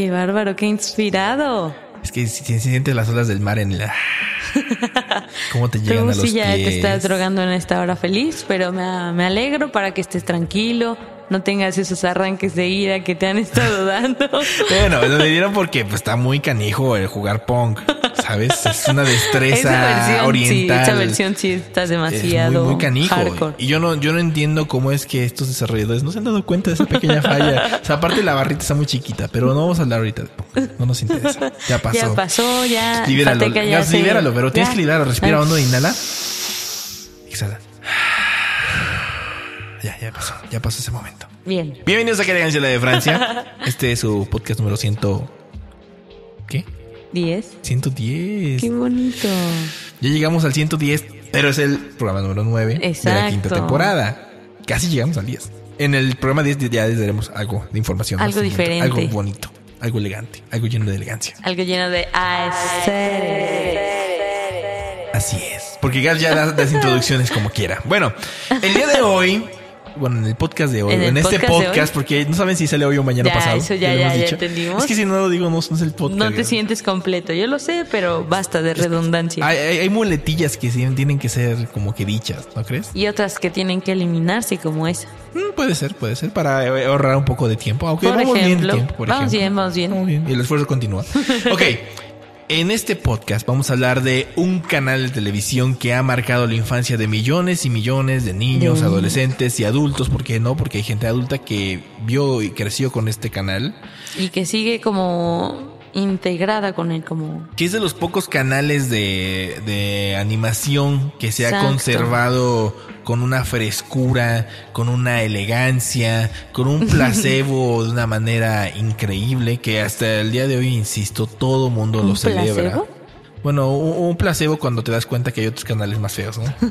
Qué bárbaro, qué inspirado. Es que si se sienten las olas del mar en la... ¿Cómo te llegan Tú a los sí ya te pies? estás drogando en esta hora feliz, pero me, me alegro para que estés tranquilo, no tengas esos arranques de ira que te han estado dando. Bueno, lo dieron porque pues, está muy canijo el jugar punk, ¿sabes? Es una destreza versión oriental. sí, esa versión sí está demasiado es muy, muy canijo. hardcore. Y yo no, yo no entiendo cómo es que estos desarrolladores no se han dado cuenta de esa pequeña falla. O sea, aparte la barrita está muy chiquita, pero no vamos a hablar ahorita. No nos interesa. Ya pasó. Ya pasó, ya. Libéralo, ya ya, se- libéralo, pero tienes que liberarlo. Respira hondo, inhala. Exhala. Ya, ya pasó. Ya pasó ese momento. Bien. Bienvenidos a Que Elegancia la de Francia. Este es su podcast número 100. ¿Qué? 10. 110. Qué bonito. Ya llegamos al 110, pero es el programa número 9 de la quinta temporada. Casi llegamos al 10. En el programa 10 ya les daremos algo de información. Algo diferente. Algo bonito, algo elegante, algo lleno de elegancia. Algo lleno de. Así es. Porque Gas ya da las introducciones como quiera. Bueno, el día de hoy, bueno, en el podcast de hoy, En en, este podcast porque no saben si sale hoy o mañana Ya, pasado. eso ya- ya- hemos ya dicho. entendimos. Es que si no lo digo, no, no es el podcast. No te Gas. sientes completo. Yo lo sé, pero basta de redundancia. Hay, hay- hay muletillas que tienen que ser como que dichas, ¿no crees? Y otras que tienen que eliminarse, como esa. Mm, puede ser, puede ser, para eh, ahorrar un poco de tiempo. Aunque Por vamos bien de ejemplo. tiempo, por Vamos ejemplo. bien, vamos bien. Vamos bien. Y el esfuerzo continúa. ok. En este podcast vamos a hablar de un canal de televisión que ha marcado la infancia de millones y millones de niños, adolescentes y adultos. ¿Por qué no? Porque hay gente adulta que vio y creció con este canal. Y que sigue como integrada con él, como... Que es de los pocos canales de, de animación que se ha conservado con una frescura, con una elegancia, con un placebo de una manera increíble que hasta el día de hoy, insisto, todo mundo lo ¿Un celebra. placebo? Bueno, un placebo cuando te das cuenta que hay otros canales más feos, ¿no?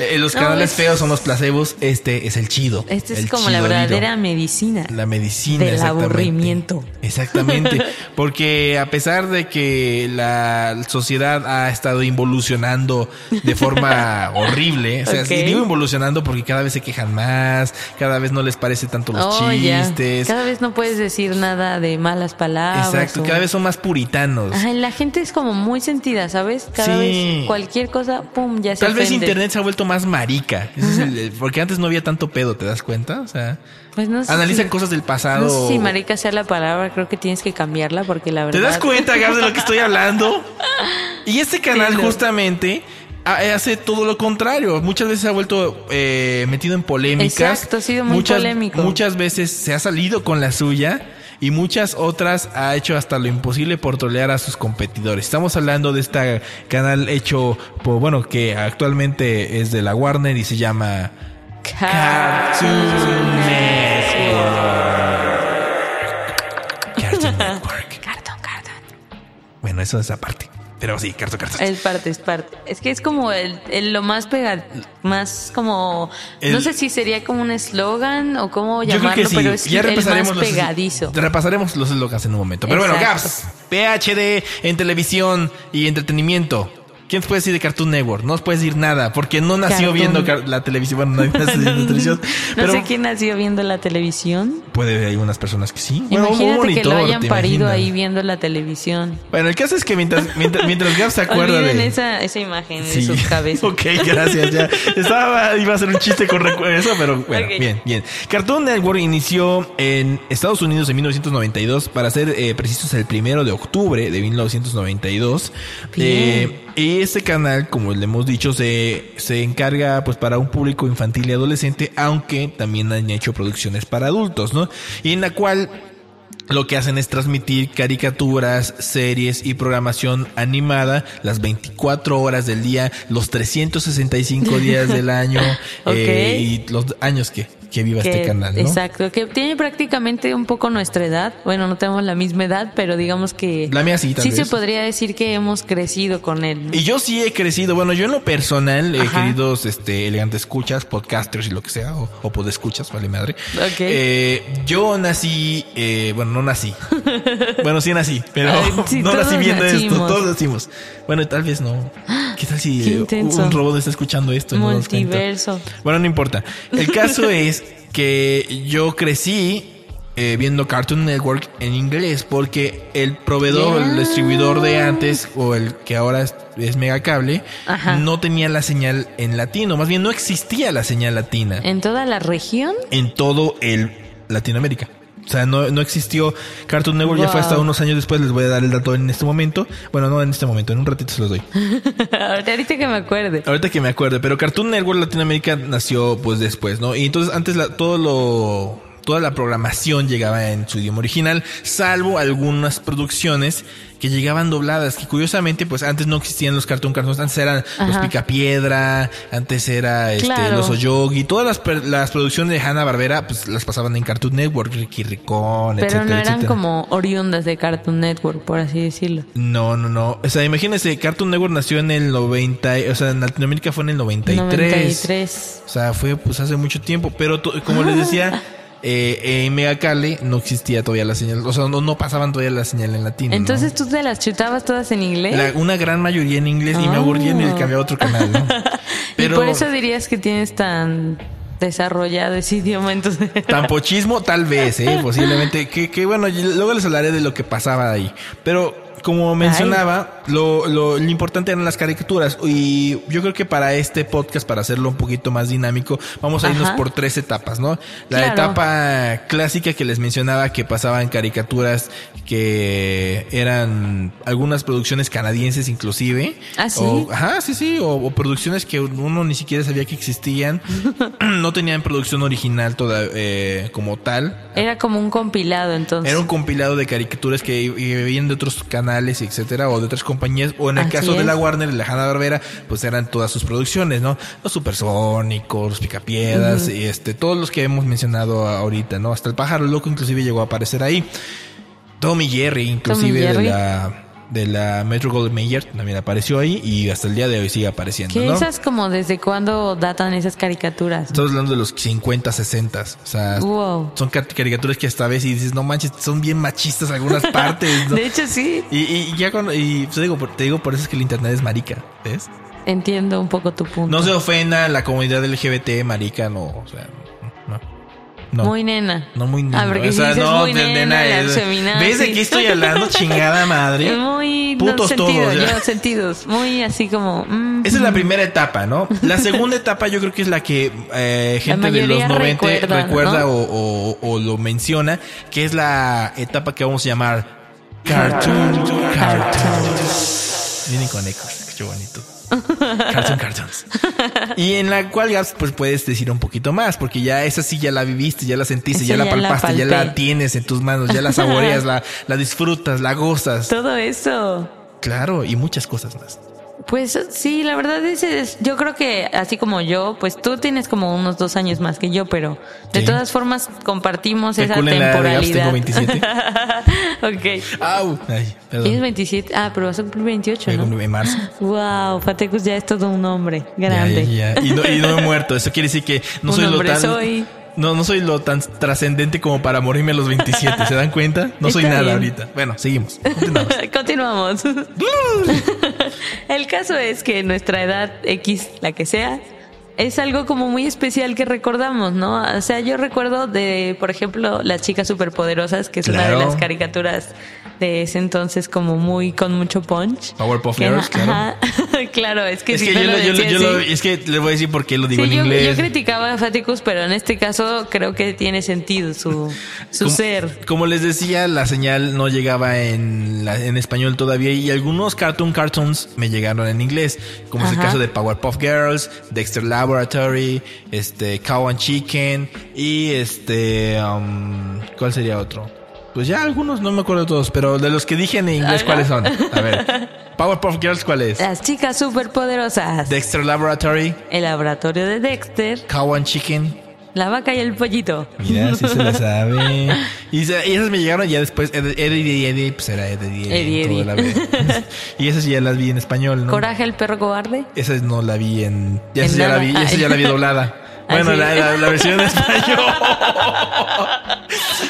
Eh, los No, canales es- feos son los placebos, este es el chido. Esta es como la verdadera medicina. La medicina. Del exactamente. aburrimiento. Exactamente. Porque a pesar de que la sociedad ha estado involucionando de forma horrible, o sea, Ok. y digo involucionando porque cada vez se quejan más, cada vez no les parece tanto los Oh, ya. chistes. Cada vez no puedes decir nada de malas palabras. Exacto, o- cada vez son más puritanos. Ajá, la gente es como muy sentida, ¿sabes? Cada Sí. vez cualquier cosa, pum, ya se Tal vez internet se ha vuelto más marica. Ese es el- el- porque antes no había tanto pedo, ¿te das cuenta? O sea, Pues no sé analizan si- cosas del pasado. No sé si marica sea la palabra, creo que tienes que cambiarla porque la ¿Te verdad... das cuenta, Gab, de lo que estoy hablando? Y este canal Sí, justamente ha- hace todo lo contrario. Muchas veces se ha vuelto eh, metido en polémicas. Exacto, ha sido muy muchas, polémico. Muchas veces se ha salido con la suya y muchas otras ha hecho hasta lo imposible por trolear a sus competidores. Estamos hablando de este canal hecho por, bueno, que actualmente es de la Warner y se llama Cartoon Network. Cartoon Network. Cartón, cartón. Bueno, eso es aparte. Pero sí, Cartoon Cartoon. Es parte, es parte. Es que es como el, el- lo más pega, más como, El- no sé si sería como un eslogan o cómo Yo creo llamarlo, que sí. pero es ya el repasaremos más los, pegadizo. Repasaremos los eslogans en un momento. Pero bueno. Gaps, PHD en televisión y entretenimiento. ¿Quién puede decir de Cartoon Network? No nos puede decir nada, porque no nació Cartoon. viendo la televisión. Bueno, nadie nació viendo televisión. no pero sé quién nació viendo la televisión. Puede, hay unas personas que sí. Bueno, un Imagínate que monitor, lo hayan ¿te parido ahí viendo la televisión. Bueno, el caso es que mientras, mientras, mientras Gaps se acuerda Olviden de... esa, esa imagen Sí. de sus cabezas. ok, gracias. Ya estaba, iba a hacer un chiste con eso, pero bueno, Ok. bien, bien. Cartoon Network inició en Estados Unidos en 1992, para ser eh, precisos, el primero de octubre de 1992. Bien. Eh, y este canal, como le hemos dicho, se, se encarga pues para un público infantil y adolescente, aunque también han hecho producciones para adultos, ¿no? Y en la cual lo que hacen es transmitir caricaturas, series y programación animada las 24 horas del día, los 365 días del año eh, y los años que, que viva Que- este canal, ¿no? Exacto, que tiene prácticamente un poco nuestra edad. Bueno, no tenemos la misma edad, pero digamos que La mía sí, tal sí vez. se podría decir que hemos crecido con él. Y yo sí he crecido, bueno, yo en lo personal, eh, queridos este, elegantes escuchas, podcasters y lo que sea, o, o podescuchas, vale madre. Eh, yo nací, eh, bueno, no nací. bueno, sí nací, pero Ay, sí, no nací viendo esto, todos nacimos. Bueno, tal vez no. ¿Qué tal si Qué un robot está escuchando esto? y no? Multiverso. Bueno, no importa. El caso es que yo crecí eh, viendo Cartoon Network en inglés porque el proveedor, el distribuidor de antes o el que ahora es, es Megacable Ajá. no tenía la señal en latino, más bien no existía la señal latina En toda la región. en todo el Latinoamérica. O sea, no, no existió Cartoon Network, ya fue hasta unos años después, les voy a dar el dato en este momento. Bueno, no en este momento, en un ratito se los doy. Ahorita que me acuerde. Ahorita que me acuerdo, pero Cartoon Network Latinoamérica nació pues después, ¿no? Y entonces antes la, todo lo toda la programación llegaba en su idioma original, salvo algunas producciones que llegaban dobladas, que curiosamente pues antes no existían los Cartoon Cartoons, antes eran los Ajá. Picapiedra, antes era este Claro. los Oyogi, todas las, las producciones de Hanna Barbera pues las pasaban en Cartoon Network, Ricky Ricón, Pero etcétera, no eran etcétera. como oriundas de Cartoon Network, por así decirlo. No, no, no. O sea, imagínense, Cartoon Network nació en el 90, o sea, en Latinoamérica fue en el 93. 93. O sea, fue pues hace mucho tiempo, pero como les decía, eh, en Megacable no existía todavía la señal, o sea, no, no pasaban todavía la señal en latino. ¿no? Entonces tú te las chutabas todas en inglés. La- una gran mayoría en inglés y me aburría el Ah. cambiaba a otro canal, ¿no? Y por eso dirías que tienes tan desarrollado ese idioma, entonces. Tampochismo, tal vez, ¿eh? Posiblemente. Que, que bueno, y luego les hablaré de lo que pasaba ahí. Pero como mencionaba, lo, lo, lo importante eran las caricaturas. Y yo creo que para este podcast, para hacerlo un poquito más dinámico, vamos a irnos Ajá. por tres etapas, ¿no? La Claro. etapa clásica que les mencionaba que pasaba en caricaturas que eran algunas producciones canadienses inclusive. ¿Ah, sí? O- ajá, sí, sí. O, o producciones que uno ni siquiera sabía que existían. no tenían producción original toda, eh, como tal. Era como un compilado, entonces. Era un compilado de caricaturas que venían de otros canales, etcétera, o de otras compañías, o en el Así caso de la Warner, de la Hanna Barbera, pues eran todas sus producciones, ¿no? Los Supersónicos, los Picapiedras, y este, todos los que hemos mencionado ahorita, ¿no? Hasta el pájaro loco inclusive llegó a aparecer ahí. Tommy Jerry, inclusive de Jerry. la de la Metro Goldwyn Mayer también apareció ahí y hasta el día de hoy sigue apareciendo, ¿Qué ¿no? esas como desde cuándo datan esas caricaturas? Estamos hablando de los 50, 60. O sea, Wow. son car- caricaturas que hasta ves y dices, no manches, son bien machistas algunas partes. ¿no? De hecho, sí, Y, y ya cuando, y te digo, por- te digo por eso es que el internet es marica, ¿ves? entiendo un poco tu punto. No se ofenda la comunidad LGBT, marica, no, o sea, no. Muy nena. no muy Ah, porque o si sea, dices no, muy nena, es- feminazis. ¿Ves de qué estoy hablando, chingada madre? Muy Putos no, sentido, todos, ya. sentidos. Muy así como. mm, Esa es la primera etapa, ¿no? La segunda etapa yo creo que es la que eh, gente de los mayoría 90 recuerda, recuerda ¿no? o, o- o lo menciona, que es la etapa que vamos a llamar Cartoon Cartoons. Vienen con ecos, qué bonito. Cartoon Cartoons. Y en la cual ya pues puedes decir un poquito más, porque ya esa sí ya la viviste, ya la sentiste, ya la palpaste, ya la tienes en tus manos, ya la saboreas, la, la disfrutas, la gozas. Todo eso. Claro, y muchas cosas más. Pues sí, la verdad es, es- yo creo que así como yo, pues tú tienes como unos dos años más que yo, pero de Sí. todas formas compartimos esa Calculen la temporalidad. tengo 27. ok. Au. Ay, perdón. Tienes 27. Ah, pero vas a cumplir 28, Me ¿no? en marzo. Wow, Fatecus ya es todo un hombre grande. ya, ya. Y, no, y no he muerto. Eso quiere decir que no Un soy lo tan. soy. No, no soy lo tan trascendente como para morirme a los 27. ¿Se dan cuenta? No soy Está nada bien. ahorita. Bueno, seguimos. Continuamos. Continuamos. El caso es que nuestra edad X, la que sea, es algo como muy especial que recordamos, ¿no? O sea, yo recuerdo de, por ejemplo, Las chicas superpoderosas, que es una de las caricaturas de ese entonces como muy con mucho punch. Powerpuff Girls, claro. claro, es que Es si que yo, lo yo, lo- es que le voy a decir por qué lo digo Sí, en yo, yo inglés. criticaba a Faticus, pero en este caso creo que tiene sentido su, su como, ser. como les decía, la señal no llegaba en, la- en español todavía y algunos cartoon cartoons me llegaron en inglés, como es el caso de Powerpuff Girls, Dexter Laboratory, este Cow and Chicken y este um, ¿cuál sería otro? Pues ya algunos, no me acuerdo todos, pero de los que dije en inglés, Ajá. ¿cuáles son? A ver. Powerpuff Girls, ¿cuál es? Las chicas superpoderosas. Dexter Laboratory, El laboratorio de Dexter. Cow and Chicken. La vaca y el pollito. Mira, sí se la sabe. Y, se- y esas me llegaron ya después. Ed- Eddie y Eddie, pues era Eddie y Eddie. Eddie, toda Eddie. la vez. y esas ya las vi en español, ¿no? Coraje el perro cobarde. Esa no la vi en. Ya En esa ya la vi, esa ya la vi doblada. ¿Ah, Bueno, sí? la, la- la versión en español.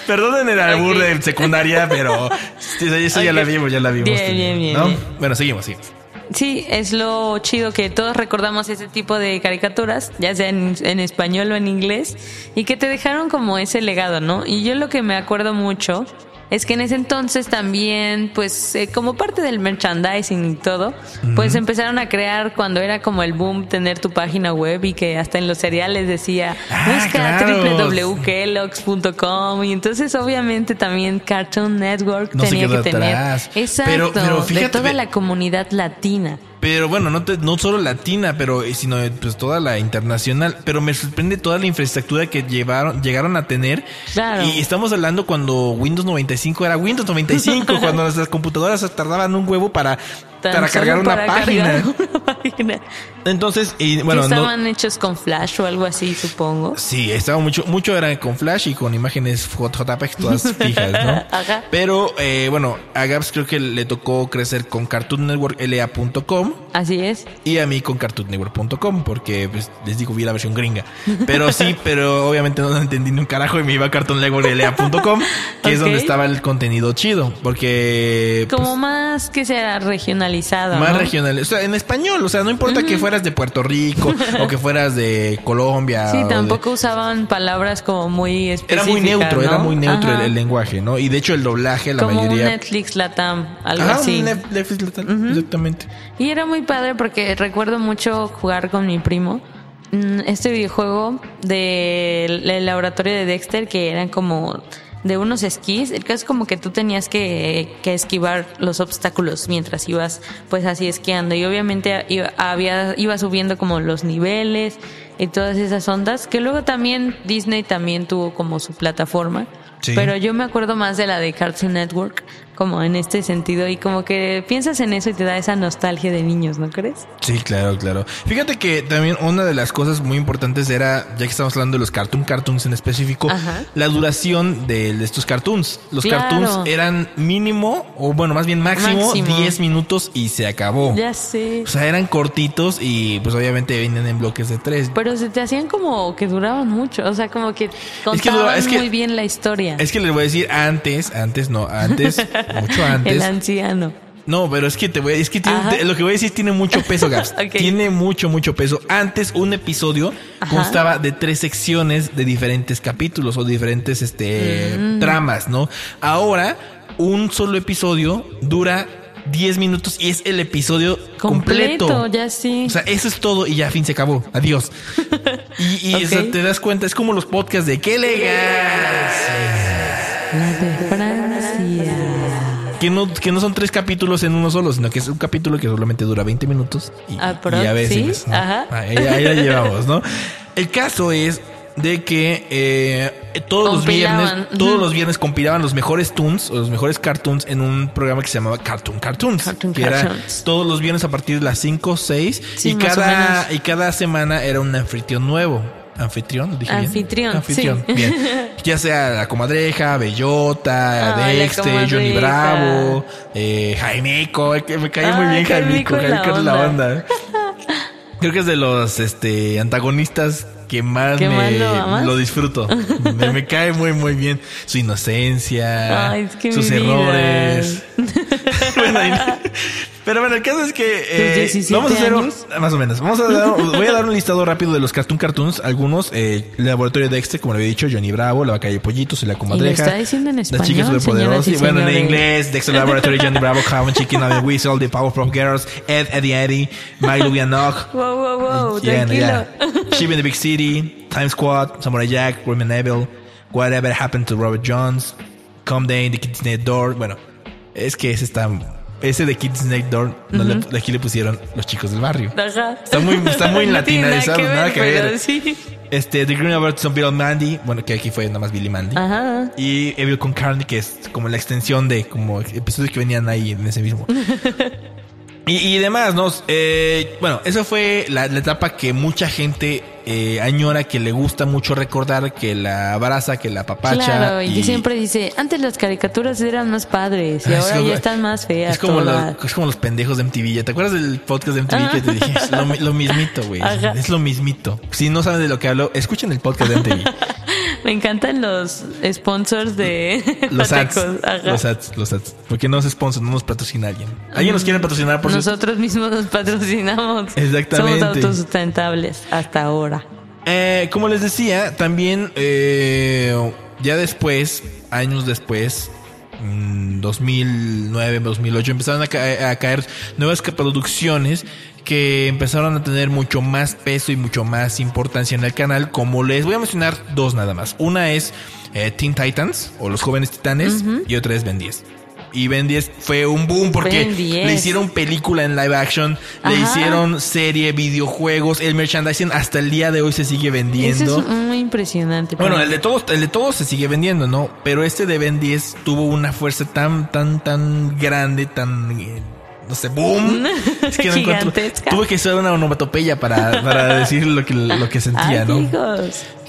Perdonen el albur Ok. de secundaria, pero sí, esa ya la vimos, ya la vimos. Bien, bien, bien, ¿no? bien. Bueno, seguimos, seguimos. Sí, es lo chido que todos recordamos ese tipo de caricaturas, ya sea en, en español o en inglés, y que te dejaron como ese legado, ¿no? Y yo lo que me acuerdo mucho es que en ese entonces también, pues eh, como parte del merchandising y todo, pues empezaron a crear cuando era como el boom tener tu página web y que hasta en los cereales decía, Ah, busca claro. www.kellogg's.com y entonces obviamente también Cartoon Network No tenía que tener exacto Pero- pero de toda la comunidad latina. Pero bueno, no, te- no solo latina, pero eh, sino eh, pues toda la internacional. Pero me sorprende toda la infraestructura que llevaron, llegaron a tener. Claro. Y estamos hablando cuando Windows 95 era Windows 95, cuando nuestras computadoras tardaban un huevo para, Tan para cargar una para página. cargar una página. Entonces, y bueno, no, estaban hechos con Flash o algo así, supongo. Sí, estaba mucho, mucho era con Flash y con imágenes JPEG todas fijas, ¿no? Ajá. Pero, eh, bueno, a Gaps creo que le tocó crecer con Cartoon Network LA.com Así es. y a mí con CartoonNetwork.com porque, pues, les digo, vi la versión gringa. Pero sí, pero obviamente no entendí ni un carajo y me iba a CartoonNetwork.la.com que es Ok. donde estaba el contenido chido, porque... pues, Como más que sea regionalizado. más ¿no? regional, o sea, en español, o sea, no importa que fueras de Puerto Rico o que fueras de Colombia. Sí, de- tampoco usaban palabras como muy Era específicas. muy neutro, era muy neutro el, lenguaje, ¿no? Y de hecho el doblaje, la Como un mayoría... Netflix Latam, algo Ajá, así. un Netflix latam, exactamente. Y era muy padre porque recuerdo mucho jugar con mi primo mm, este videojuego del del laboratorio de Dexter que eran como de unos esquís. El caso es como que tú tenías que, que esquivar los obstáculos mientras ibas pues así esquiando y obviamente iba, había, iba subiendo como los niveles y todas esas ondas que luego también Disney también tuvo como su plataforma. Sí. Pero yo me acuerdo más de la de Cartoon Network, como en este sentido, y como que piensas en eso y te da esa nostalgia de niños, ¿no crees? Sí, claro, claro. Fíjate que también una de las cosas muy importantes era, ya que estamos hablando de los cartoon cartoons en específico, Ajá. la duración de, de estos cartoons. Los Claro. cartoons eran mínimo, o bueno, más bien máximo, Máximo. 10 minutos y se acabó. Ya sé. O sea, eran cortitos y pues obviamente venían en bloques de tres. Pero se te hacían como que duraban mucho, o sea, como que contaban es que- muy bien la historia. Es que les voy a decir antes, antes no, antes, mucho El antes. anciano. No, pero es que te voy, es que tiene- lo que voy a decir tiene mucho peso, Gaps. Tiene mucho, mucho peso. Antes un episodio Ajá. constaba de tres secciones de diferentes capítulos o diferentes este Mm. tramas, ¿no? Ahora un solo episodio dura 10 minutos y es el episodio completo. Completo, ya sí. O sea, eso es todo y ya fin se acabó. Adiós. Y, te das cuenta, es como los podcasts de qué legal. La de Francia. Que no, que no son tres capítulos en uno solo, sino que es un capítulo que solamente dura 20 minutos. Y, Ah, y a veces. sí, ¿no? ajá. Ahí, ahí la llevamos, ¿no? El caso es de que eh, todos los viernes, todos los viernes compilaban los mejores tunes o los mejores cartoons en un programa que se llamaba Cartoon Cartoons. Cartoon que era todos los viernes a partir de las 5 o 6 Sí, y cada y cada semana era un anfitrión nuevo. Anfitrión, ¿lo dije bien? Anfitrión, Anfitrión, sí. bien. Ya sea la comadreja, Bellota, Ah, Dexter, Johnny. Bravo, eh, Jaimeco, me cae muy Ah, bien Jaimeco, Jaimeco es la onda. Creo que es de los este antagonistas que más ¿Que me más lo disfruto. me, me cae muy muy bien su inocencia, Ay, es que sus errores. Bueno, pero bueno, el caso es que eh, 17 vamos a hacer un- años. más o menos. Vamos a dar, voy a dar un listado rápido de los Cartoon Cartoons. Algunos, eh, el Laboratorio de Dexter, como le había dicho, Johnny Bravo, La Vaca y Pollitos y La Comadreja. está diciendo en Las español, chicas superpoderosas. y Y bueno, en inglés, Dexter Laboratory, Johnny Bravo, Cow and Chicken, Abby Whistle, The Powerpuff Girls, Ed, Eddie Eddie, Milo Nog. Wow, wow, wow, Yeah, tranquilo. yeah. Sheep in the Big City, Time Squad, Samurai Jack, Women Evil, Whatever Happened to Robert Jones, Come Day, The Kids Next Door. Bueno, es que ese está. Ese de Kids Next Door, no le- aquí le pusieron los chicos del barrio. Ajá. Está muy, está muy No tiene latinizado, nada que pero ver. sí. Este, The Green Awards son Bill Mandy, bueno, que aquí fue nada más Billy Mandy. Ajá. Y Evil con Carney, que es como la extensión de como episodios que venían ahí en ese mismo. y, y demás, ¿no? Eh, bueno, eso fue la, la etapa que mucha gente eh, añora, que le gusta mucho recordar, que la abraza, que la papacha. Claro, y, que siempre dice, antes las caricaturas eran más padres y Es ahora como- ya están más feas. Es como, es como los pendejos de MTV. ¿Ya ¿Te acuerdas del podcast de MTV que te dije? Es lo, lo mismito, güey. Es lo mismito. Si no saben de lo que hablo, escuchen el podcast de MTV. Me encantan los sponsors de Los ads. Ajá. Los ads, los ads. Porque no es sponsor, no nos patrocina alguien. ¿Alguien nos quiere patrocinar por? Nosotros mismos nos patrocinamos. Exactamente. Somos autosustentables hasta ahora. Eh, como les decía, también eh, ya después, años después, mm, 2009, 2008, empezaron a, ca- a caer nuevas producciones que empezaron a tener mucho más peso y mucho más importancia en el canal. Como les voy a mencionar dos nada más. Una es eh, Teen Titans o Los Jóvenes Titanes y otra es Ben 10. Y Ben 10 fue un boom porque Ben 10. le hicieron película en live action, le hicieron serie, videojuegos, el merchandising hasta el día de hoy se sigue vendiendo. Eso es muy impresionante. Bueno, el de todos, el de todos se sigue vendiendo, ¿no? Pero este de Ben 10 tuvo una fuerza tan, tan, tan grande, tan, no sé, boom. Es que no encuentro-. Tuve que usar una onomatopeya para, para decir lo que, lo que sentía, ¿no?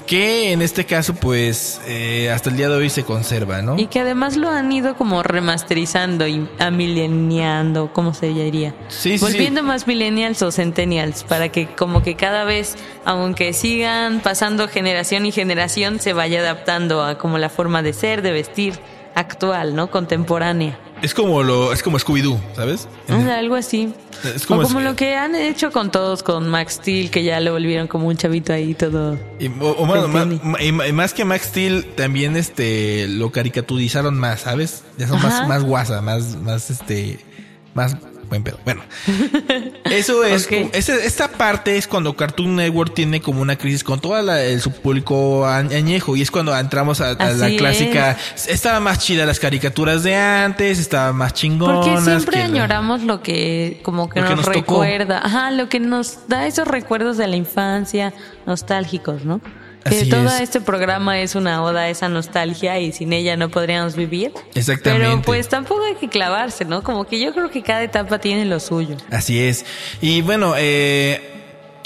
Que en este caso, pues, eh, hasta el día de hoy se conserva, ¿no? Y que además lo han ido como remasterizando y amileniando, ¿cómo se diría? Sí, sí, Volviendo sí. más millennials o centennials, para que como que cada vez, aunque sigan pasando generación y generación, se vaya adaptando a como la forma de ser, de vestir actual, ¿no? Contemporánea. Es como lo, es como Scooby-Doo, ¿sabes? Algo así. Es como o como es- lo que han hecho con todos, con Max Steel, que ya lo volvieron como un chavito ahí todo. Y, o- bueno, más que Max Steel, también este lo caricaturizaron más, ¿sabes? Ya son más, más guasa, más, más este, más buen pedo. Bueno, eso es, Ok. ese- esta parte es cuando Cartoon Network tiene como una crisis con todo su público añejo y es cuando entramos a, a la clásica. Estaba más chida las caricaturas de antes, estaba más chingonas. Porque siempre añoramos lo que como que Lo nos, tocó. recuerda, ajá, lo que nos da esos recuerdos de la infancia nostálgicos, ¿no? Que Así todo es. este programa es una oda a esa nostalgia y sin ella no podríamos vivir. Exactamente. Pero pues tampoco hay que clavarse, ¿no? Como que yo creo que cada etapa tiene lo suyo. Así es. Y bueno, eh,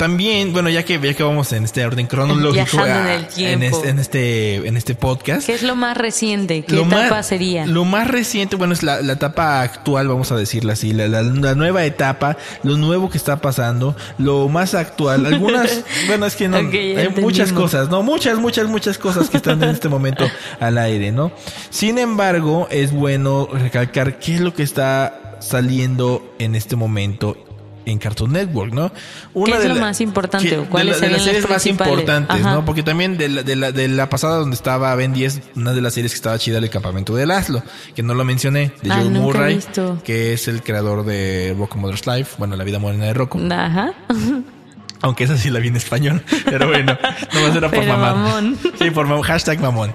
también, bueno, ya que, ya que vamos en este orden cronológico, Viajando en el tiempo. este, en este, en este podcast. ¿Qué es lo más reciente? ¿Qué lo etapa más, sería? Lo más reciente, bueno, es la, la etapa actual, vamos a decirla así, la, la- la nueva etapa, lo nuevo que está pasando, lo más actual. Algunas, bueno, es que no, hay muchas cosas, no, muchas, muchas, muchas cosas que están en este momento al aire, ¿no? Sin embargo, es bueno recalcar qué es lo que está saliendo en este momento en Cartoon Network, ¿no? ¿Qué es lo la- más importante cuáles de, la- de las series las más importantes, Ajá. ¿no? Porque también de la, de, la, de la pasada donde estaba Ben 10, una de las series que estaba chida era el campamento de Laszlo, que no lo mencioné, de Ah, Joe Murray, que es el creador de Rocco Mother's Life, bueno, La vida moderna de Rocco, Ajá. aunque esa sí la vi en español, pero bueno, no era por Pero mamar. mamón. Sí, por mamón, hashtag mamón.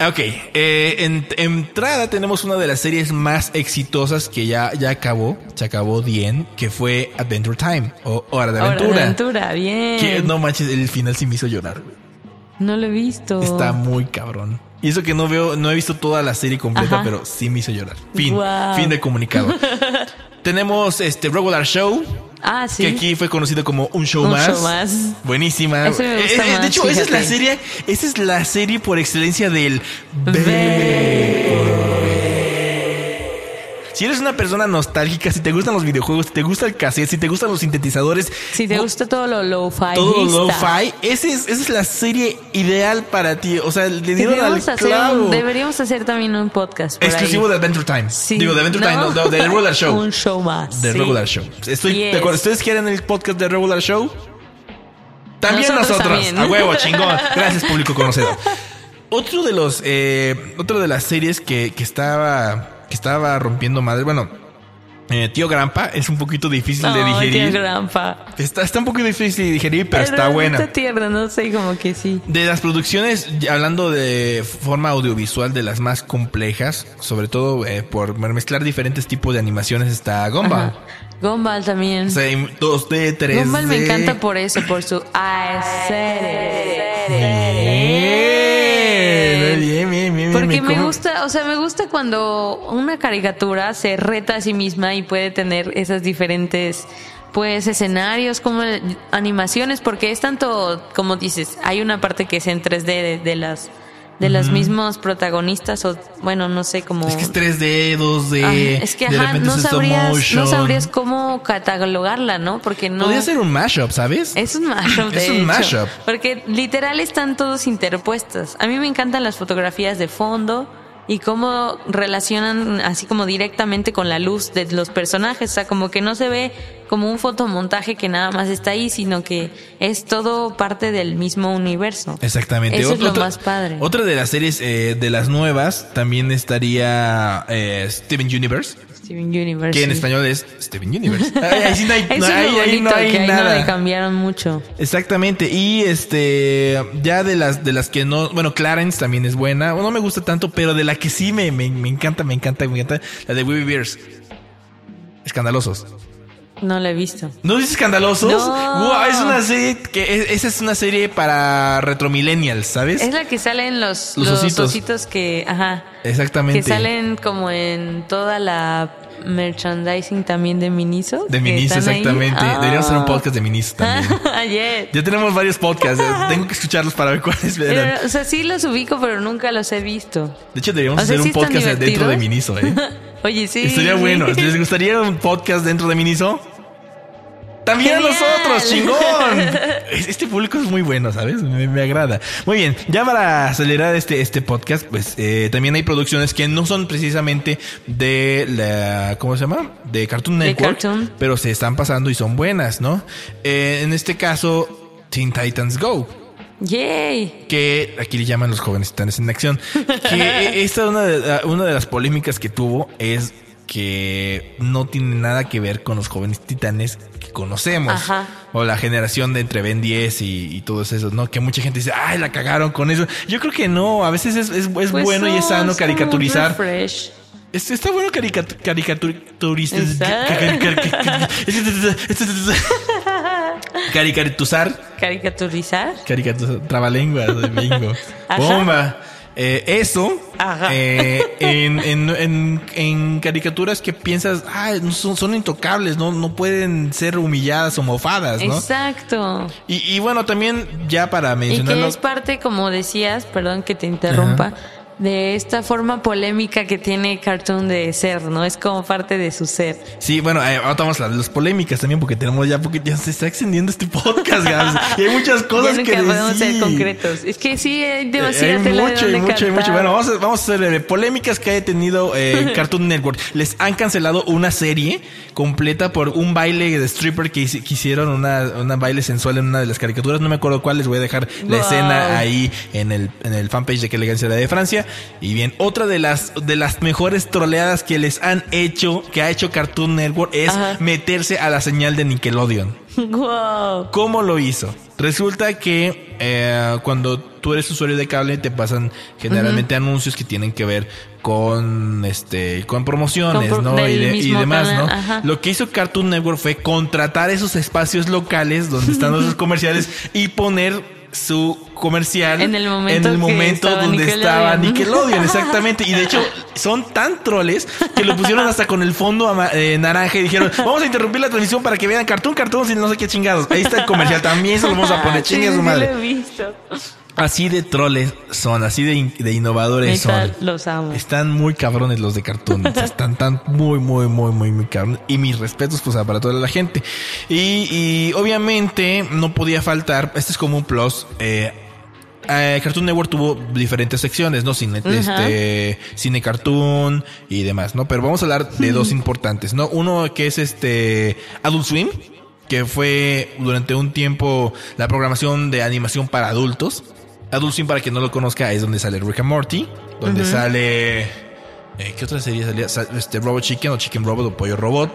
Ok, eh, en entrada tenemos una de las series más exitosas que ya, ya acabó, se acabó bien, que fue Adventure Time, o Hora de Hora de Aventura. aventura, bien. Que no manches, el final sí me hizo llorar. No lo he visto. Está muy cabrón. Y eso que no veo, no he visto toda la serie completa, Ajá. pero sí me hizo llorar. Fin, fin de comunicado. Tenemos este Regular Show, Ah, sí. que aquí fue conocido como un show Un más. show más. Buenísima. Me gusta Eh, eh, más, de hecho, esa es la serie, esa es la serie por excelencia del Si eres una persona nostálgica, si te gustan los videojuegos, si te gusta el cassette, si te gustan los sintetizadores, Si te gusta todo lo low-fi. todo lo-fi, ese es, esa es la serie ideal para ti. O sea, le dieron al Deberíamos hacer, clavo. un- deberíamos hacer también un podcast. Exclusivo ahí. de Adventure Time. Sí. Digo, de Adventure No. Time, no, no, del Regular Show. un show más. Del sí. Regular Show. Estoy Yes. de acuerdo. ¿Ustedes quieren el podcast de Regular Show? También Nosotros nosotros. también. A huevo, chingón. Gracias, público conocedor. Otro de los, eh, otro de las series que, que estaba, que estaba rompiendo madre, bueno, Eh, tío Grampa es un poquito difícil de digerir. tío Grampa. Está, está un poquito difícil de digerir, pero Es está buena. Está tierno, no sé, como que sí. De las producciones, hablando de forma audiovisual, de las más complejas, sobre todo eh, por mezclar diferentes tipos de animaciones, está Gumball. Ajá. Gumball también. En 2D, 3D. Gumball me encanta por eso, por su Bien, Porque me gusta, o sea, me gusta cuando una caricatura se reta a sí misma y puede tener esas diferentes pues escenarios como animaciones porque es tanto como dices, hay una parte que es en 3D de, de las de los mismos protagonistas o bueno, no sé cómo Es que es 3D, 2D. Ajá, es que de ajá, no sabrías, no sabrías cómo catalogarla, ¿no? Porque no Podría ser un mashup, ¿sabes? es un mashup, de Es un hecho. mashup. Porque literal están todos interpuestos. A mí me encantan las fotografías de fondo y cómo relacionan así como directamente con la luz de los personajes. O sea, como que no se ve como un fotomontaje que nada más está ahí, sino que es todo parte del mismo universo. Exactamente. Eso es lo Otra- más padre. Otra de las series eh, de las nuevas también estaría eh, Steven Universe, Steven Universe. que en español es Steven Universe. Ahí, sí no hay, Eso no, ahí- no hay que ahí no nada. le cambiaron mucho. Exactamente. Y este, ya de las, de las que no, bueno, Clarence también es buena. No me gusta tanto, pero de la que sí me, me, me encanta, me encanta, me encanta, la de Webby Bears. Escandalosos. No lo he visto. ¿No dices escandalosos? No. Wow, es una serie que, es- esa es una serie para retromillennials, ¿sabes? Es la que salen los, Los los, ositos. ositos. que, ajá, Exactamente. que salen como en toda la merchandising también de Miniso. De Miniso, exactamente. Ah. Deberíamos hacer un podcast de Miniso también. Ayer. ya tenemos varios podcasts. eh, Tengo que escucharlos para ver cuáles eran. Pero, o sea, sí los ubico, pero nunca los he visto. De hecho, deberíamos o sea, hacer sí un podcast dentro de. Miniso, ¿eh? Oye, sí. Estaría bueno. ¿Les gustaría un podcast dentro de Miniso? También a nosotros, chingón. Es- Este público es muy bueno, ¿sabes? Me, me agrada. Muy bien, ya para acelerar este, este podcast, pues eh, también hay producciones que no son precisamente de la, ¿cómo se llama? De Cartoon De Network, Cartoon. pero se están pasando y son buenas, ¿no? Eh, en este caso, Teen Titans Go Yay. que aquí le llaman los jóvenes titanes en acción. Que esta una de, una de las polémicas que tuvo es que no tiene nada que ver con los jóvenes titanes que conocemos. Ajá. O la generación de entre Ben 10 y, y todos esos, ¿no? Que mucha gente dice, ay, la cagaron con eso. Yo creo que no, a veces es, es, es Pues bueno y es no, sano caricaturizar. Es- está bueno caricat caricaturizar. Exacto. Caricaturizar. Caricaturizar. Caricatura, trabalenguas de bingo. Bomba. Eh, eso eh, en, en, en, en caricaturas que piensas, ah, son, son intocables, no, no pueden ser humilladas o mofadas, ¿no? Exacto. Y, y bueno, también ya para Y que mencionarlo. es parte, como decías, perdón que te interrumpa, de esta forma polémica que tiene Cartoon de ser, ¿no? Es como parte de su ser. Sí, bueno, eh, ahora vamos de las polémicas también, porque tenemos ya, porque ya se está extendiendo este podcast, Gabs, y hay muchas cosas ya que nunca podemos ser concretos. Es que sí, hay Eh, demasiada hay tela de mucho, hay mucho, hay mucho. Bueno, vamos a, vamos a hacer eh, polémicas que haya tenido eh, Cartoon Network. Les han cancelado una serie completa por un baile de stripper que, que hicieron, una, una baile sensual en una de las caricaturas. No me acuerdo cuál, les voy a dejar la Wow. escena ahí en el, en el fanpage de Que Elegancia la de Francia. Y bien, otra de las, de las mejores troleadas que les han hecho, que ha hecho Cartoon Network, es Ajá. meterse a la señal de Nickelodeon. Wow. ¿Cómo lo hizo? Resulta que eh, cuando tú eres usuario de cable te pasan generalmente anuncios que tienen que ver con este con promociones, Con pro- ¿no? Y, de- y demás, canal, ¿no? ajá. Lo que hizo Cartoon Network fue contratar esos espacios locales donde están los comerciales y poner su comercial En el momento en el momento estaba donde Nickelodeon. estaba Nickelodeon, exactamente. Y de hecho son tan troles que lo pusieron hasta con el fondo eh, naranja y dijeron, vamos a interrumpir la transmisión para que vean Cartoon Cartoon y no sé qué chingados. Ahí está el comercial, también se lo vamos a poner, Sí, madre. lo he visto. Así de troles son, así de, in- de innovadores son. los amo. Están muy cabrones los de Cartoon. Están tan muy, muy, muy, muy, muy cabrones. Y mis respetos, pues, para toda la gente. Y, y obviamente no podía faltar, este es como un plus, eh, eh, Cartoon Network tuvo diferentes secciones, ¿no? Cine, este, cine cartoon y demás, ¿no? Pero vamos a hablar de dos importantes, ¿no? Uno que es este Adult Swim, que fue durante un tiempo la programación de animación para adultos. Adult Swim, para quien no lo conozca, es donde sale Rick and Morty, donde sale Eh, ¿Qué otra serie salía? Sa- Este, Robot Chicken o Chicken Robot o Pollo Robot.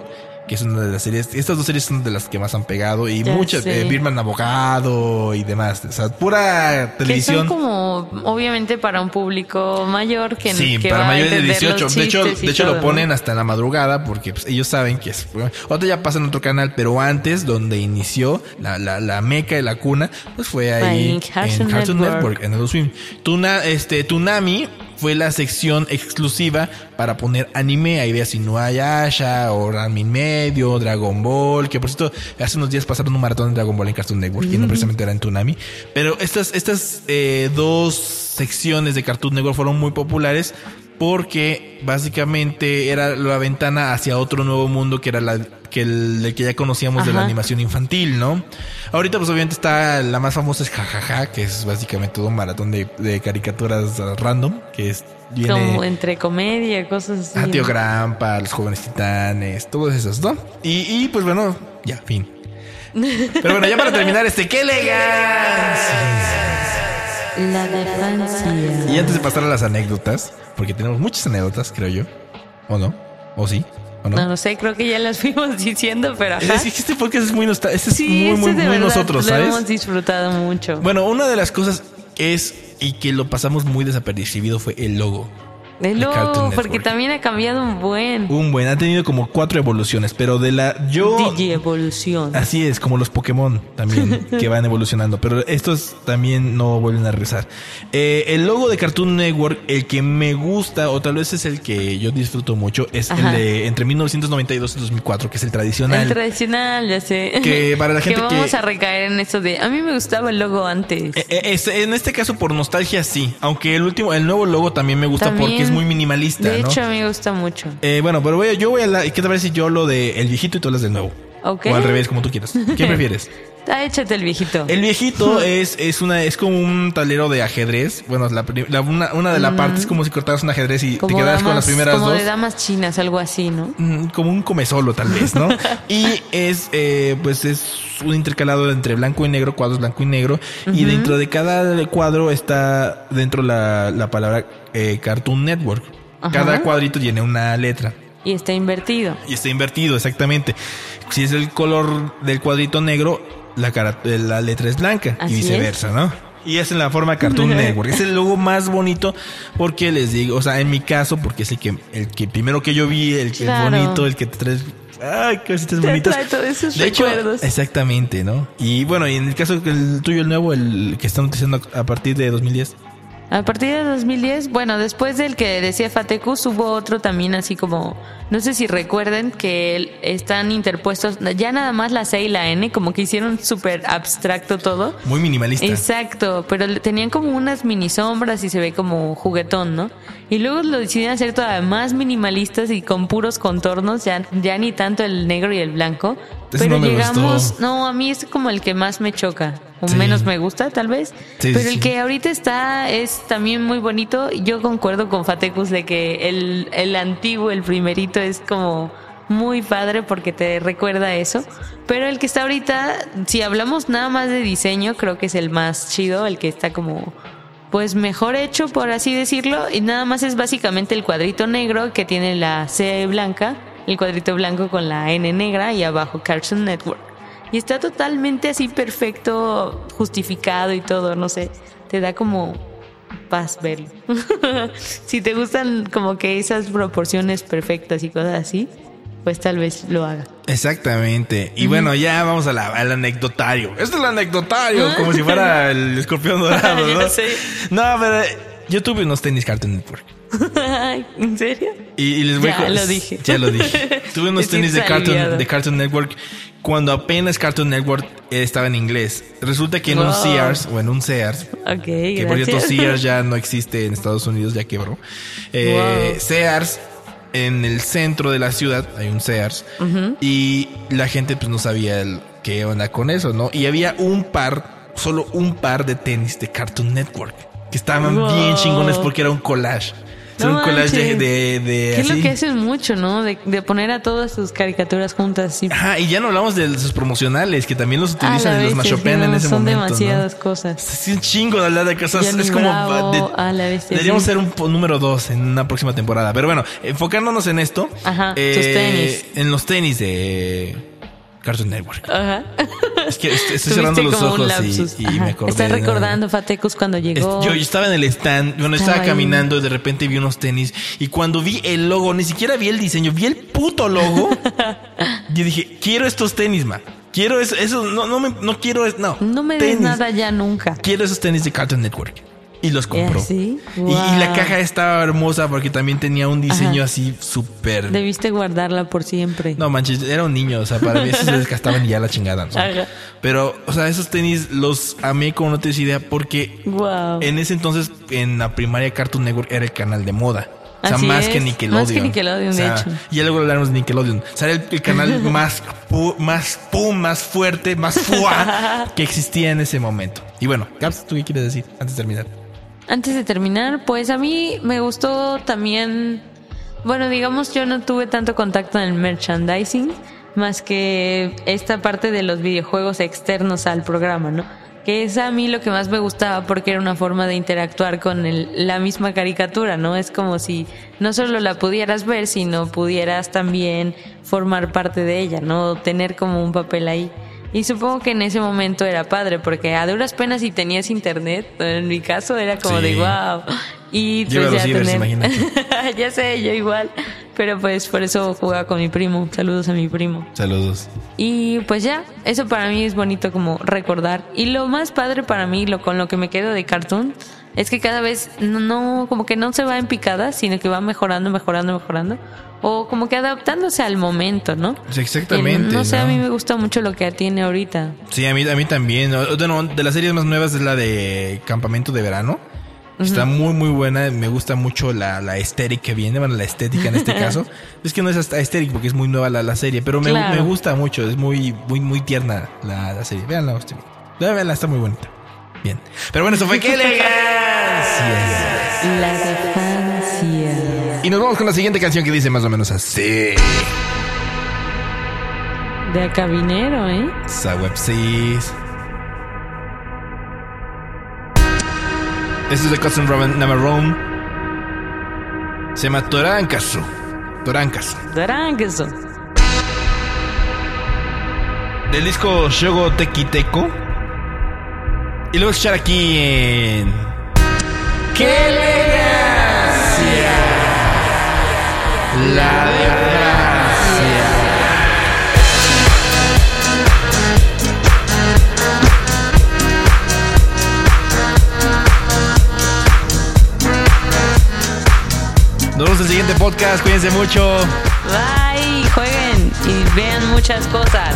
Que es una de las series. Estas dos series son de las que más han pegado. Y Ya muchas. eh, Birman Abogado y demás. O sea, pura Que televisión. son como, obviamente, para un público mayor que, Sí, que para mayores de entender los 18. De hecho, de hecho lo ponen hasta en la madrugada porque pues, ellos saben que es. Otra ya pasa en otro canal, pero antes, donde inició la, la, la meca y la cuna, pues fue ahí Ahí en Cartoon Network. Network. en Adult Swim. Tuna, este, Tunami fue la sección exclusiva para poner anime. Ahí veas Inuyasha o Ramin Medio, Dragon Ball, que por cierto, hace unos días pasaron un maratón de Dragon Ball en Cartoon Network, y no precisamente era en Tunami. Pero estas, estas eh, dos secciones de Cartoon Network fueron muy populares porque básicamente era la ventana hacia otro nuevo mundo que era la que el, el que ya conocíamos de la animación infantil, ¿no? Ahorita pues obviamente está la más famosa es Jajaja, que es básicamente todo un maratón de, de caricaturas random, que es viene Como entre comedia, cosas así. a Tío ¿no? Grampa, los jóvenes titanes, todos esos, ¿no? Y, y pues bueno, ya, fin. Pero bueno, ya para terminar este, ¡qué elegancia! La de Francia. Y antes de pasar a las anécdotas, porque tenemos muchas anécdotas, creo yo. ¿O no? ¿O sí? ¿O no? No lo sé, creo que ya las fuimos diciendo, pero ajá. Es que este podcast es muy nostálgico. Este es Sí, muy, este muy, de muy verdad nosotros, lo ¿sabes? hemos disfrutado mucho. Bueno, una de las cosas es, y que lo pasamos muy desapercibido, fue el logo. De Cartoon porque también ha cambiado un buen. Un buen, ha tenido como cuatro evoluciones, pero de la. Yo. DJ Evolución. Así es, como los Pokémon también, que van evolucionando. Pero estos también no vuelven a regresar. Eh, el logo de Cartoon Network, el que me gusta, o tal vez es el que yo disfruto mucho, es Ajá. el de entre 1992 y 2004, que es el tradicional. El tradicional, ya sé. Que para la gente que- vamos a recaer en eso de. A mí me gustaba el logo antes. Eh, eh, es- en este caso, por nostalgia, sí. Aunque el último, el nuevo logo también me gusta También, porque es muy minimalista, De ¿no? hecho, a mí me gusta mucho. Eh, bueno, pero voy a- yo voy a la. ¿Qué te parece si yo lo de el viejito y tú hablas del nuevo? O al revés, como tú quieras. ¿Qué prefieres? Ah, échate el viejito. El viejito es, es una, es como un tablero de ajedrez. Bueno, la, la- una, una de las partes es como si cortaras un ajedrez y te como quedaras con las primeras como dos. de damas chinas, algo así, ¿no? Mm, Como un comesolo, tal vez, ¿no? y es, eh, pues es un intercalado entre blanco y negro, cuadros blanco y negro. Y dentro de cada cuadro está dentro la, la palabra eh, Cartoon Network. Ajá. Cada cuadrito tiene una letra. Y está invertido. Y está invertido, exactamente. Si es el color del cuadrito negro, la, cara- la letra es blanca Así y viceversa, ¿no? Y es en la forma Cartoon Network. Es el logo más bonito porque les digo, o sea, en mi caso, porque es el que, el que primero que yo vi, el que Claro. es bonito, el que te trae, ay, cositas Te bonitas. trae todos esos de hecho, exactamente, ¿no? Y bueno, y en el caso el tuyo, el nuevo, el que están utilizando a partir de 2010. A partir de 2010, bueno, después del que decía Fatecus, hubo otro también así como, no sé si recuerden que están interpuestos, ya nada más la C y la N, como que hicieron súper abstracto todo. Muy minimalista. Exacto, pero tenían como unas mini sombras y se ve como juguetón, ¿no? Y luego lo decidieron hacer todavía más minimalistas y con puros contornos, ya, ya ni tanto el negro y el blanco. Pero no llegamos, gustó. no, a mí es como el que más me choca, o Sí. menos me gusta tal vez. Sí, pero sí, el que ahorita está es también muy bonito. Yo concuerdo con Fatecus de que el, el antiguo, el primerito, es como muy padre porque te recuerda eso. Pero el que está ahorita, si hablamos nada más de diseño, creo que es el más chido, el que está como pues mejor hecho, por así decirlo, y nada más es básicamente el cuadrito negro que tiene la C blanca, el cuadrito blanco con la N negra y abajo Cartoon Network. Y está totalmente así perfecto, justificado y todo, no sé, te da como paz verlo. si te gustan como que esas proporciones perfectas y cosas así, pues tal vez lo haga. Exactamente. Y bueno, ya vamos a la- al anecdotario. Este es el anecdotario, como si fuera el escorpión dorado, ¿no? sé. No, pero yo tuve unos tenis Cartoon Network. ¿En serio? Y, y les voy Ya a- lo dije. Ya lo dije. Tuve unos Te tenis de Cartoon, de Cartoon Network cuando apenas Cartoon Network estaba en inglés. Resulta que en un. Sears, o en un Sears, que por cierto. Sears ya no existe en Estados Unidos, ya quebró. Eh, Wow. Sears, en el centro de la ciudad, hay un Sears, y la gente pues no sabía el- qué onda con eso, ¿no? Y había un par, solo un par de tenis de Cartoon Network, que estaban Wow. bien chingones porque era un collage. Hacer No un collage de, de, de Que es lo que hacen mucho, ¿no? De, de poner a todas sus caricaturas juntas. así. Ajá, y ya no hablamos de sus promocionales, que también los utilizan y los mashopean sí, en no, ese son momento. ¿no? demasiadas cosas. Sí, un chingo de hablar de cosas. Johnny es como. Bravo, de- a la bestia, deberíamos sí. ser un número dos en una próxima temporada. Pero bueno, enfocándonos en esto. Ajá, eh, tus tenis. En los tenis de Cartoon Network. Ajá. Es que est- estoy cerrando los ojos y, me acordé. Estás recordando Fatecus cuando llegó. Yo, yo estaba en el stand, bueno, estaba, Estaba caminando y de repente vi unos tenis y cuando vi el logo, ni siquiera vi el diseño, vi el puto logo. yo dije, quiero estos tenis, man. Quiero eso, eso no, no, me, no quiero, no. no me des Tenis. nada ya nunca. Quiero esos tenis de Cartoon Network. Y los compró. así? Y, y la caja estaba hermosa porque también tenía un diseño Ajá. así súper... Debiste guardarla por siempre. No manches, era un niño, o sea, para mí esos se desgastaban y ya la chingada. Pero, o sea, esos tenis los amé como no tienes idea porque Wow. en ese entonces, en la primaria Cartoon Network era el canal de moda. O sea, Así más es, que Nickelodeon. más que Nickelodeon, O sea, de hecho. Y ya luego hablaremos de Nickelodeon. O sea, era el, el canal más, pu- más pum, más fuerte, más fuá que existía en ese momento. Y bueno, Caps, ¿tú qué quieres decir antes de terminar? Antes de terminar, pues a mí me gustó también, bueno, digamos yo no tuve tanto contacto en el merchandising, más que esta parte de los videojuegos externos al programa, ¿no? Que es a mí lo que más me gustaba porque era una forma de interactuar con el- la misma caricatura, ¿no? Es como si no solo la pudieras ver, sino pudieras también formar parte de ella, ¿no? Tener como un papel ahí. Y supongo que en ese momento era padre, porque a duras penas si tenías internet, en mi caso era como Sí. de wow. Y pues ya cibers, tener... ya sé, yo igual. Pero pues por eso jugaba con mi primo. Saludos a mi primo. Saludos. Y pues ya, eso para mí es bonito como recordar. Y lo más padre para mí, lo con lo que me quedo de cartoon, es que cada vez no, no- como que no se va en picada, sino que va mejorando, mejorando, mejorando. O como que adaptándose al momento, ¿no? Exactamente. No sé, a mí me gusta mucho lo que tiene ahorita. Sí, a mí, a mí también. Bueno, de las series más nuevas es la de Campamento de Verano. Está muy, muy buena. Me gusta mucho la, la estética que viene. Bueno, la estética en este caso. Es que no es hasta estética porque es muy nueva la, la serie. Pero me, Claro. me gusta mucho. Es muy, muy, muy tierna la, la serie. Véanla, hostia. Véanla, está muy bonita. Bien. Pero bueno, eso fue ¡Qué elegancia! La. Y nos vamos con la siguiente canción que dice más o menos así. De acabinero, ¿eh? Sawepsis. Este es de Cousin Robin Namarone. Se llama Torankasu. Torankasu. Darangueso. Del disco Shogo Teki Teko. Y lo voy a escuchar aquí en. La de Francia. Nos vemos en el siguiente podcast. Cuídense mucho. Bye, jueguen y vean muchas cosas.